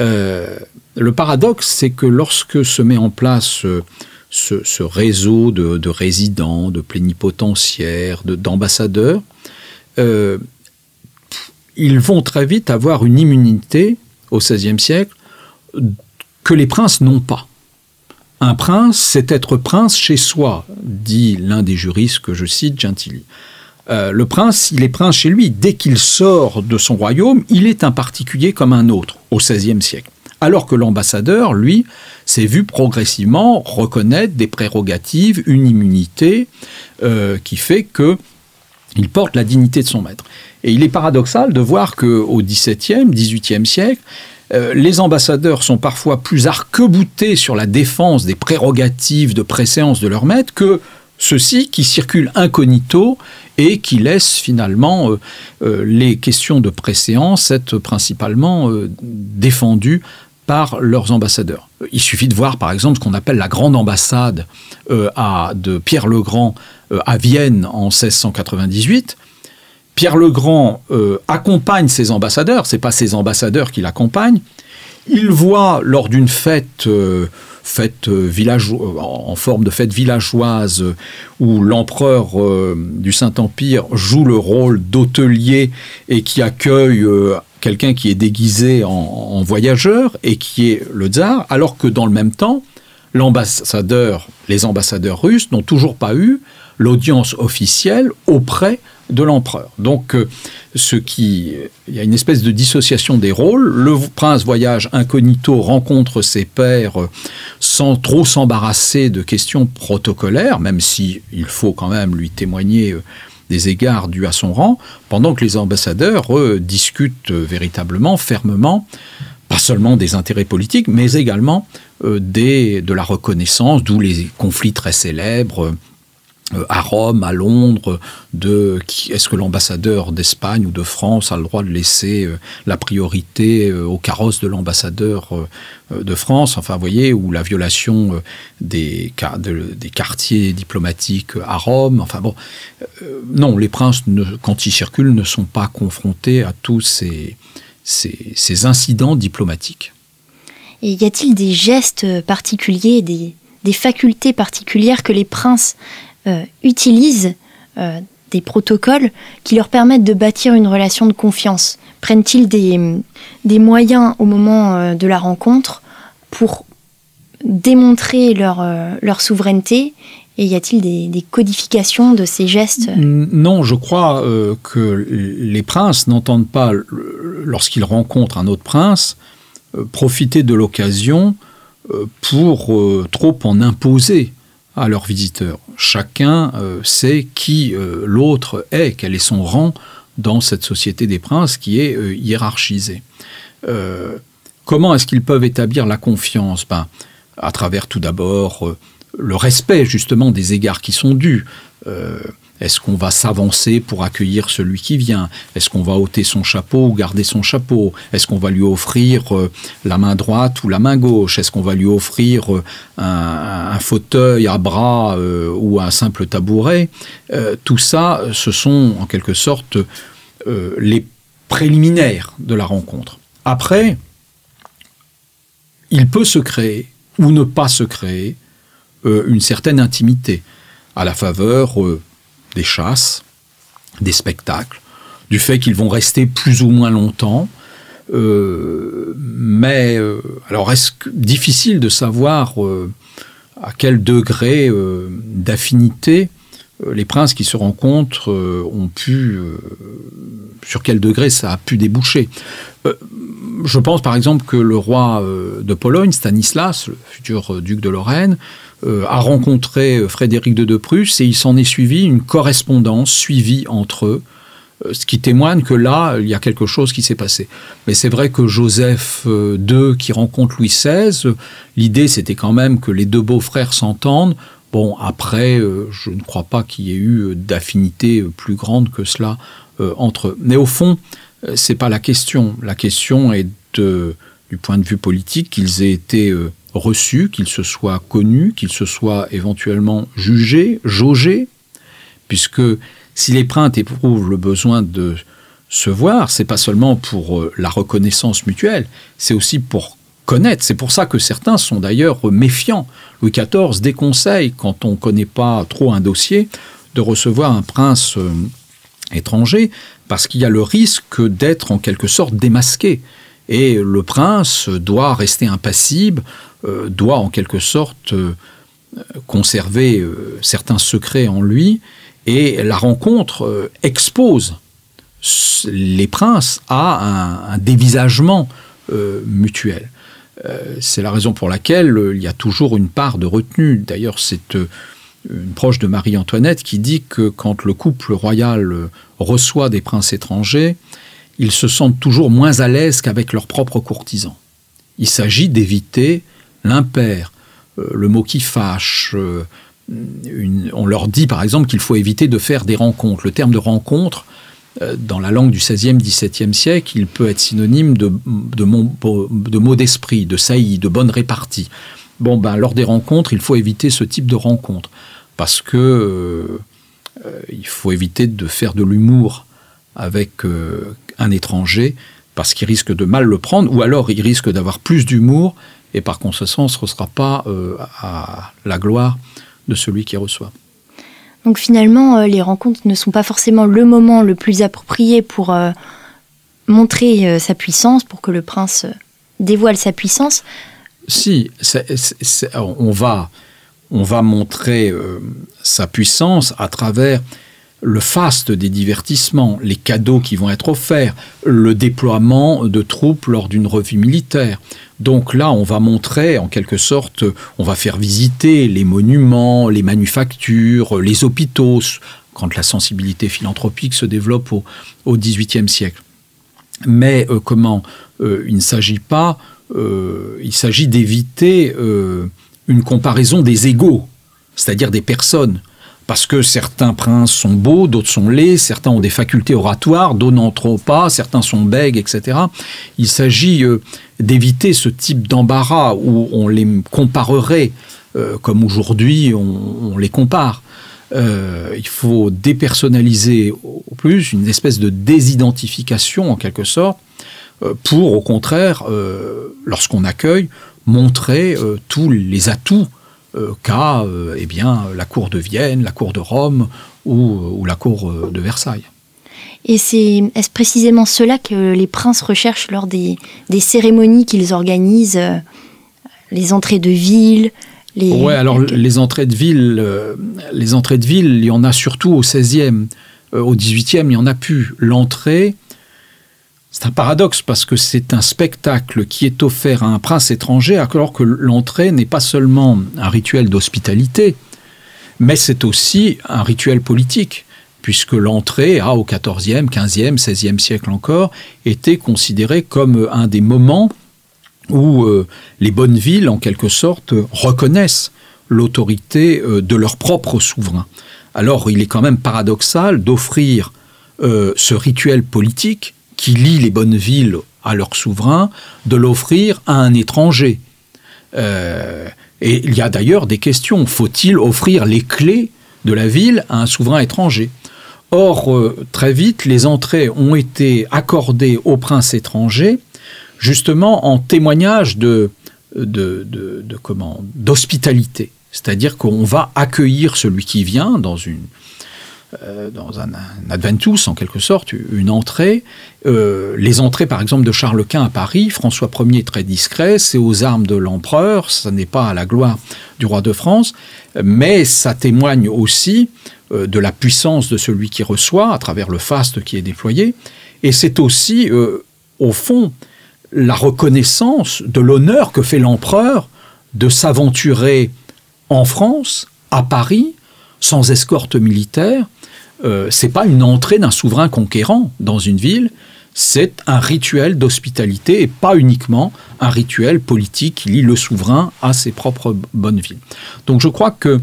Euh, le paradoxe, c'est que lorsque se met en place euh, ce, réseau de, résidents, de plénipotentiaires, d'ambassadeurs, ils vont très vite avoir une immunité au XVIe siècle que les princes n'ont pas. Un prince, c'est être prince chez soi, dit l'un des juristes que je cite, Gentili. le prince, il est prince chez lui. Dès qu'il sort de son royaume, il est un particulier comme un autre au XVIe siècle. Alors que l'ambassadeur, lui, s'est vu progressivement reconnaître des prérogatives, une immunité qui fait que il porte la dignité de son maître. Et il est paradoxal de voir qu'au XVIIe, XVIIIe siècle, euh, les ambassadeurs sont parfois plus arqueboutés sur la défense des prérogatives de préséance de leur maître que ceux-ci qui circulent incognito et qui laissent finalement euh, euh, les questions de préséance être principalement défendues par leurs ambassadeurs. Il suffit de voir par exemple ce qu'on appelle la grande ambassade de Pierre le Grand à Vienne en 1698 Pierre le Grand euh, accompagne ses ambassadeurs, c'est pas ses ambassadeurs qui l'accompagnent. Il voit lors d'une fête, euh, fête euh, en forme de fête villageoise, où l'empereur du Saint-Empire joue le rôle d'hôtelier et qui accueille quelqu'un qui est déguisé en, voyageur et qui est le tsar, alors que dans le même temps, l'ambassadeur, les ambassadeurs russes n'ont toujours pas eu l'audience officielle auprès l'empereur. Donc, euh, ce qui, il y a une espèce de dissociation des rôles. Le prince voyage incognito, rencontre ses pairs euh, sans trop s'embarrasser de questions protocolaires, même si il faut quand même lui témoigner euh, des égards dus à son rang, pendant que les ambassadeurs discutent véritablement, fermement, pas seulement des intérêts politiques, mais également des, de la reconnaissance, d'où les conflits très célèbres euh, à Rome, à Londres, est-ce que l'ambassadeur d'Espagne ou de France a le droit de laisser euh, la priorité euh, au carrosse de l'ambassadeur de France, enfin vous voyez, ou la violation des, des quartiers diplomatiques à Rome, enfin bon, non, les princes, quand ils circulent, ne sont pas confrontés à tous ces, ces, incidents diplomatiques. Et y a-t-il des gestes particuliers, des, des facultés particulières que les princes euh, utilisent euh, des protocoles qui leur permettent de bâtir une relation de confiance Prennent-ils des, moyens au moment euh, de la rencontre pour démontrer leur, leur souveraineté et y a-t-il des, codifications de ces gestes? Non, je crois que les princes n'entendent pas, lorsqu'ils rencontrent un autre prince, profiter de l'occasion pour trop en imposer à leurs visiteurs. Chacun euh, sait qui euh, l'autre est, quel est son rang dans cette société des princes qui est euh, hiérarchisée. comment est-ce qu'ils peuvent établir la confiance? Ben, À travers tout d'abord le respect justement des égards qui sont dus. Est-ce qu'on va s'avancer pour accueillir celui qui vient? Est-ce qu'on va ôter son chapeau ou garder son chapeau? Est-ce qu'on va lui offrir euh, la main droite ou la main gauche? Est-ce qu'on va lui offrir euh, un, fauteuil à bras euh, ou un simple tabouret? Tout ça, ce sont en quelque sorte les préliminaires de la rencontre. Après, il peut se créer ou ne pas se créer une certaine intimité à la faveur des chasses, des spectacles, du fait qu'ils vont rester plus ou moins longtemps. Euh, mais euh, alors est-ce difficile de savoir euh, à quel degré d'affinité les princes qui se rencontrent ont pu, sur quel degré ça a pu déboucher. je pense par exemple que le roi de Pologne, Stanislas, le futur duc de Lorraine, a rencontré euh, Frédéric de De Prusse et il s'en est suivi une correspondance suivie entre eux, euh, ce qui témoigne que là, il y a quelque chose qui s'est passé. Mais c'est vrai que Joseph II, qui rencontre Louis XVI, l'idée c'était quand même que les deux beaux-frères s'entendent. Bon, après, je ne crois pas qu'il y ait eu d'affinité plus grande que cela entre eux. Mais au fond, c'est pas la question. La question est du point de vue politique qu'ils aient été reçu, qu'il se soit connu, qu'il se soit éventuellement jugé, jaugé, puisque si les princes éprouvent le besoin de se voir, c'est pas seulement pour euh, la reconnaissance mutuelle, c'est aussi pour connaître. C'est pour ça que certains sont d'ailleurs méfiants. Louis XIV déconseille, quand on ne connaît pas trop un dossier, de recevoir un prince euh, étranger, parce qu'il y a le risque d'être en quelque sorte démasqué. Et le prince doit rester impassible, euh, doit en quelque sorte euh, conserver euh, certains secrets en lui Et la rencontre expose les princes à un, dévisagement mutuel. C'est la raison pour laquelle il y a toujours une part de retenue. D'ailleurs, c'est une proche de Marie-Antoinette qui dit que quand le couple royal reçoit des princes étrangers, ils se sentent toujours moins à l'aise qu'avec leurs propres courtisans. Il s'agit d'éviter l'impair, le mot qui fâche, on leur dit par exemple qu'il faut éviter de faire des rencontres. Le terme de rencontre, euh, dans la langue du XVIe, XVIIe siècle, il peut être synonyme de, de, d'esprit, de saillie, de bonne répartie. Bon, ben, lors des rencontres, il faut éviter ce type de rencontre parce que euh, euh, il faut éviter de faire de l'humour avec un étranger parce qu'il risque de mal le prendre, ou alors il risque d'avoir plus d'humour et par conséquent, ce ne sera pas à la gloire de celui qui reçoit. Donc finalement, euh, les rencontres ne sont pas forcément le moment le plus approprié pour euh, montrer euh, sa puissance, pour que le prince dévoile sa puissance. Si, on, va, on va montrer sa puissance à travers le faste des divertissements, les cadeaux qui vont être offerts, le déploiement de troupes lors d'une revue militaire. Donc là, on va montrer, en quelque sorte, on va faire visiter les monuments, les manufactures, les hôpitaux, quand la sensibilité philanthropique se développe au XVIIIe siècle. Mais euh, comment euh, Il ne s'agit pas, euh, il s'agit d'éviter une comparaison des égaux, c'est-à-dire des personnes parce que certains princes sont beaux, d'autres sont laids, certains ont des facultés oratoires, d'autres trop pas, certains sont bègues, etc. Il s'agit euh, d'éviter ce type d'embarras où on les comparerait, euh, comme aujourd'hui on, les compare. Euh, il faut dépersonnaliser au plus, une espèce de désidentification en quelque sorte, pour au contraire, lorsqu'on accueille, montrer tous les atouts qu'à euh, eh bien, la cour de Vienne, la cour de Rome ou, euh, la cour de Versailles. Et c'est est-ce précisément cela que les princes recherchent lors des, cérémonies qu'ils organisent, les entrées de ville les... Ouais, alors les entrées de ville, les entrées de ville, il y en a surtout au 16e. au 18e, il n'y en a plus. L'entrée, c'est un paradoxe parce que c'est un spectacle qui est offert à un prince étranger alors que l'entrée n'est pas seulement un rituel d'hospitalité, mais c'est aussi un rituel politique, puisque l'entrée a au XIVe, XVe, XVIe siècle encore été considérée comme un des moments où euh, les bonnes villes, en quelque sorte, reconnaissent l'autorité euh, de leur propre souverain. Alors il est quand même paradoxal d'offrir euh, ce rituel politique qui lie les bonnes villes à leur souverain, de l'offrir à un étranger. Euh, et il y a d'ailleurs des questions. Faut-il offrir les clés de la ville à un souverain étranger? Or, euh, très vite, les entrées ont été accordées aux princes étrangers, justement en témoignage de, d'hospitalité. C'est-à-dire qu'on va accueillir celui qui vient dans une, euh, dans un, adventus en quelque sorte, une entrée. Euh, les entrées par exemple de Charles Quint à Paris, François Ier est très discret, c'est aux armes de l'empereur, ça n'est pas à la gloire du roi de France, mais ça témoigne aussi euh, de la puissance de celui qui reçoit à travers le faste qui est déployé, et c'est aussi au fond la reconnaissance de l'honneur que fait l'empereur de s'aventurer en France, à Paris, sans escorte militaire, euh, c'est pas une entrée d'un souverain conquérant dans une ville, c'est un rituel d'hospitalité et pas uniquement un rituel politique qui lie le souverain à ses propres bonnes villes. Donc je crois que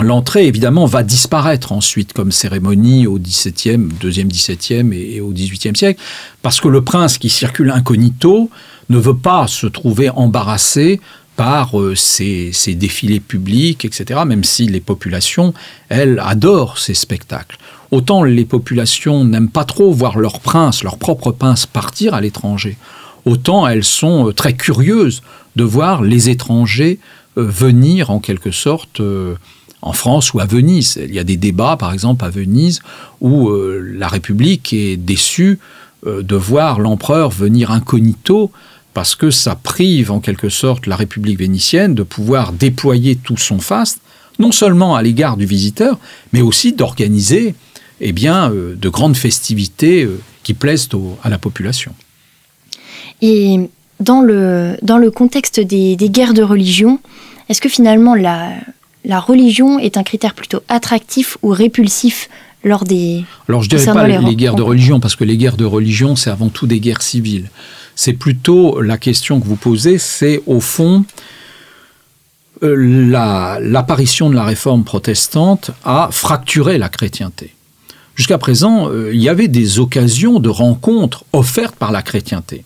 l'entrée, évidemment, va disparaître ensuite comme cérémonie au XVIIe, deuxième XVIIe et, au XVIIIe siècle, parce que le prince qui circule incognito ne veut pas se trouver embarrassé par euh, ces, défilés publics, etc., même si les populations, elles, adorent ces spectacles. Autant les populations n'aiment pas trop voir leur prince, leur propre prince partir à l'étranger, autant elles sont euh, très curieuses de voir les étrangers euh, venir en quelque sorte en France ou à Venise. Il y a des débats, par exemple, à Venise, où la République est déçue de voir l'empereur venir incognito parce que ça prive en quelque sorte la République vénitienne de pouvoir déployer tout son faste non seulement à l'égard du visiteur, mais aussi d'organiser eh bien, euh, de grandes festivités euh, qui plaisent à la population. Et dans le, dans le contexte des, guerres de religion, est-ce que finalement la, la religion est un critère plutôt attractif ou répulsif lors des... Alors je dirais pas les, guerres de religion, parce que les guerres de religion, c'est avant tout des guerres civiles. C'est plutôt la question que vous posez, c'est au fond euh, l'apparition de la réforme protestante a fracturé la chrétienté. Jusqu'à présent, euh, il y avait des occasions de rencontres offertes par la chrétienté.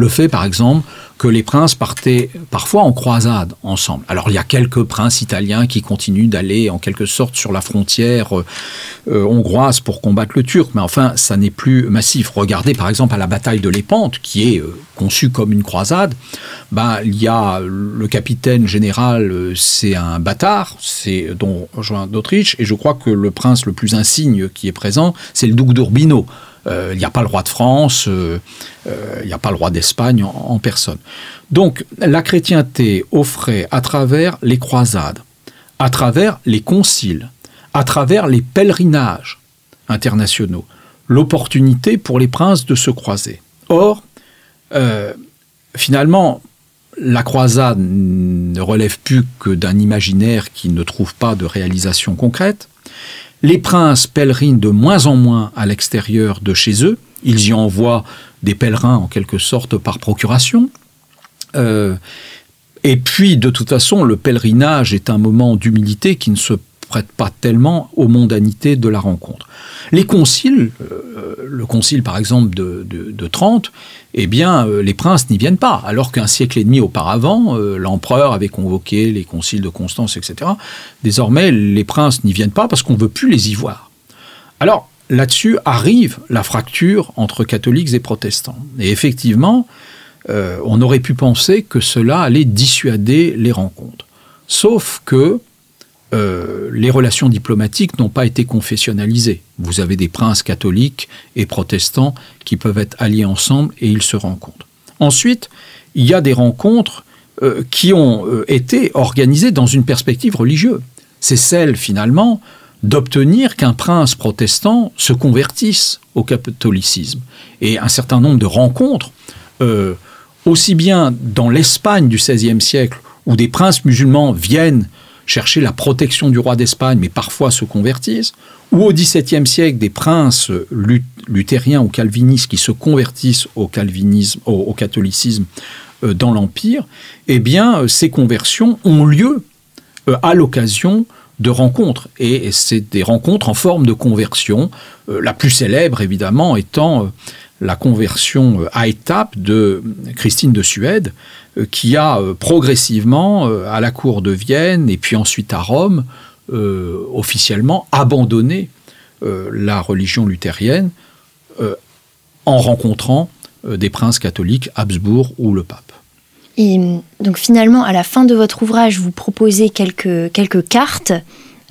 Le fait, par exemple, que les princes partaient parfois en croisade ensemble. Alors il y a quelques princes italiens qui continuent d'aller en quelque sorte sur la frontière euh, euh, hongroise pour combattre le turc, mais enfin ça n'est plus massif. Regardez par exemple à la bataille de Lépante, qui est euh, conçue comme une croisade. Ben, il y a le capitaine général, c'est un bâtard, c'est Don Juan d'Autriche, et je crois que le prince le plus insigne qui est présent, c'est le duc d'Urbino. Il n'y a pas le roi de France, il n'y a pas le roi d'Espagne en personne. Donc la chrétienté offrait à travers les croisades, à travers les conciles, à travers les pèlerinages internationaux, l'opportunité pour les princes de se croiser. Or, euh, finalement, la croisade ne relève plus que d'un imaginaire qui ne trouve pas de réalisation concrète. Les princes pèlerinent de moins en moins à l'extérieur de chez eux. Ils y envoient des pèlerins en quelque sorte par procuration. Euh, et puis, de toute façon, le pèlerinage est un moment d'humilité qui ne se prête pas tellement aux mondanités de la rencontre. Les conciles, euh, le concile par exemple de, de, Trente, eh bien, euh, les princes n'y viennent pas, alors qu'un siècle et demi auparavant, l'empereur avait convoqué les conciles de Constance, etc. Désormais, les princes n'y viennent pas parce qu'on ne veut plus les y voir. Alors, là-dessus arrive la fracture entre catholiques et protestants. Et effectivement, euh, on aurait pu penser que cela allait dissuader les rencontres. Sauf que euh, les relations diplomatiques n'ont pas été confessionnalisées. Vous avez des princes catholiques et protestants qui peuvent être alliés ensemble et ils se rencontrent. Ensuite, il y a des rencontres euh, qui ont été organisées dans une perspective religieuse. C'est celle, finalement, d'obtenir qu'un prince protestant se convertisse au catholicisme. Et un certain nombre de rencontres aussi bien dans l'Espagne du XVIe siècle, où des princes musulmans viennent chercher la protection du roi d'Espagne, mais parfois se convertissent, ou au XVIIe siècle, des princes luthériens ou calvinistes qui se convertissent au, calvinisme, au, catholicisme euh, dans l'Empire, eh bien, euh, ces conversions ont lieu euh, à l'occasion de rencontres. Et c'est des rencontres en forme de conversion, la plus célèbre évidemment étant la conversion euh, à étapes de Christine de Suède, euh, qui a euh, progressivement, à la cour de Vienne et puis ensuite à Rome, officiellement abandonné la religion luthérienne en rencontrant des princes catholiques, Habsbourg ou le pape. Et donc finalement, à la fin de votre ouvrage, vous proposez quelques, quelques cartes.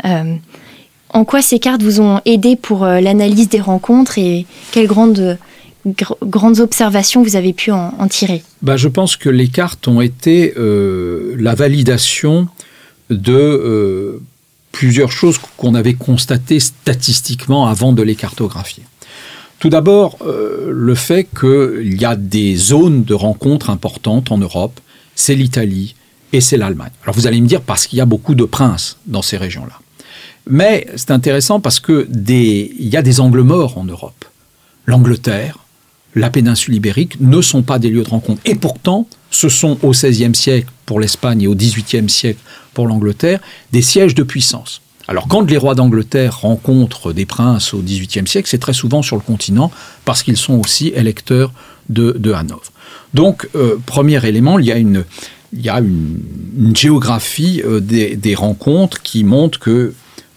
en quoi ces cartes vous ont aidé pour l'analyse des rencontres et quelles grandes observations vous avez pu en, tirer? Bah, Je pense que les cartes ont été euh, la validation de euh, plusieurs choses qu'on avait constatées statistiquement avant de les cartographier. Tout d'abord, euh, le fait qu'il y a des zones de rencontres importantes en Europe, c'est l'Italie et c'est l'Allemagne. Alors vous allez me dire parce qu'il y a beaucoup de princes dans ces régions-là. Mais c'est intéressant parce que il y a des angles morts en Europe. L'Angleterre, la péninsule ibérique ne sont pas des lieux de rencontre. Et pourtant, ce sont au XVIe siècle pour l'Espagne et au XVIIIe siècle pour l'Angleterre des sièges de puissance. Alors quand les rois d'Angleterre rencontrent des princes au XVIIIe siècle, c'est très souvent sur le continent parce qu'ils sont aussi électeurs de, Hanovre. Donc, euh, premier élément, il y a une, géographie euh, des, rencontres qui montre que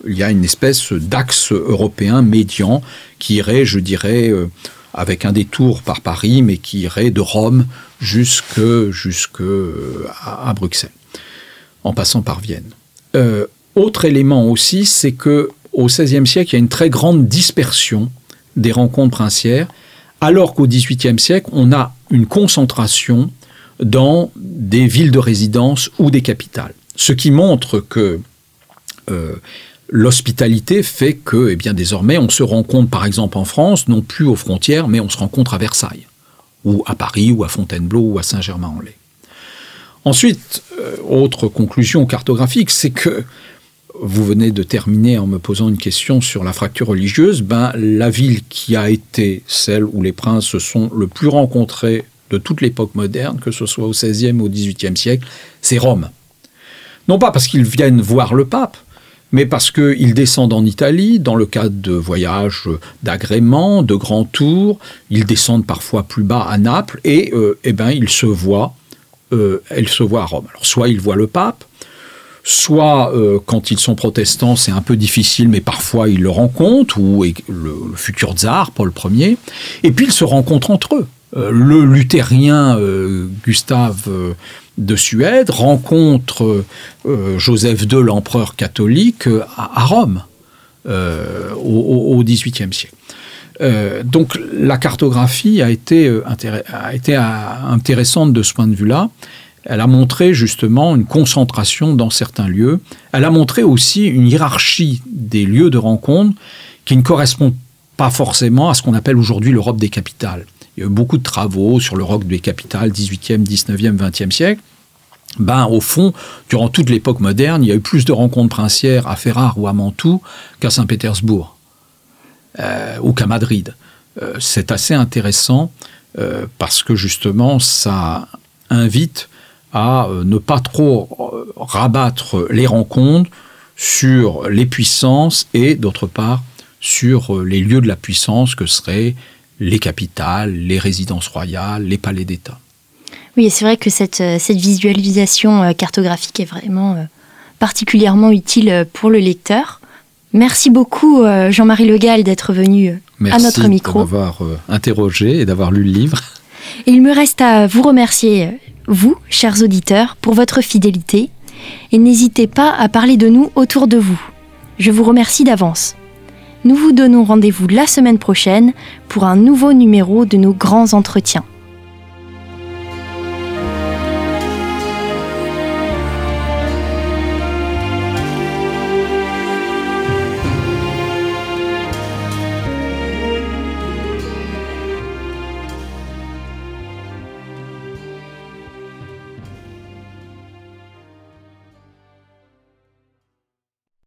il y a une espèce d'axe européen médian qui irait, je dirais, euh, avec un détour par Paris, mais qui irait de Rome jusque, jusque euh, à, Bruxelles, en passant par Vienne. Euh, autre élément aussi, c'est que au XVIe siècle, il y a une très grande dispersion des rencontres princières, alors qu'au XVIIIe siècle, on a une concentration dans des villes de résidence ou des capitales. Ce qui montre que l'hospitalité fait que, eh bien, désormais, on se rencontre, par exemple, en France, non plus aux frontières, mais on se rencontre à Versailles, ou à Paris, ou à Fontainebleau, ou à Saint-Germain-en-Laye. Ensuite, euh, autre conclusion cartographique, c'est que vous venez de terminer en me posant une question sur la fracture religieuse. Ben, la ville qui a été celle où les princes se sont le plus rencontrés de toute l'époque moderne, que ce soit au XVIe ou au XVIIIe siècle, c'est Rome. Non pas parce qu'ils viennent voir le pape, mais parce qu'ils descendent en Italie dans le cadre de voyages d'agrément, de grands tours. Ils descendent parfois plus bas à Naples et euh, eh ben, ils se voient euh, se voit à Rome. Alors, soit ils voient le pape, soit euh, quand ils sont protestants, c'est un peu difficile, mais parfois ils le rencontrent, ou le, futur tsar, Paul Ier, et puis ils se rencontrent entre eux. Euh, le luthérien Gustave de Suède rencontre Joseph II, l'empereur catholique, à, Rome, au XVIIIe siècle. Euh, donc la cartographie euh, a été intéressante de ce point de vue-là. Elle a montré justement une concentration dans certains lieux. Elle a montré aussi une hiérarchie des lieux de rencontre qui ne correspond pas forcément à ce qu'on appelle aujourd'hui l'Europe des capitales. Il y a eu beaucoup de travaux sur l'Europe des capitales 18e, 19e, 20e siècle. Ben, au fond, durant toute l'époque moderne, il y a eu plus de rencontres princières à Ferrare ou à Mantoue qu'à Saint-Pétersbourg. Euh, ou qu'à Madrid. Euh, c'est assez intéressant euh, parce que justement, ça invite à ne pas trop rabattre les rencontres sur les puissances et d'autre part sur les lieux de la puissance que seraient les capitales, les résidences royales, les palais d'État. Oui, c'est vrai que cette, cette visualisation cartographique est vraiment particulièrement utile pour le lecteur. Merci beaucoup euh, Jean-Marie Le Gall d'être venu euh, à notre micro. Merci d'avoir euh, interrogé et d'avoir lu le livre. Et il me reste à vous remercier, vous, chers auditeurs, pour votre fidélité. Et n'hésitez pas à parler de nous autour de vous. Je vous remercie d'avance. Nous vous donnons rendez-vous la semaine prochaine pour un nouveau numéro de nos grands entretiens.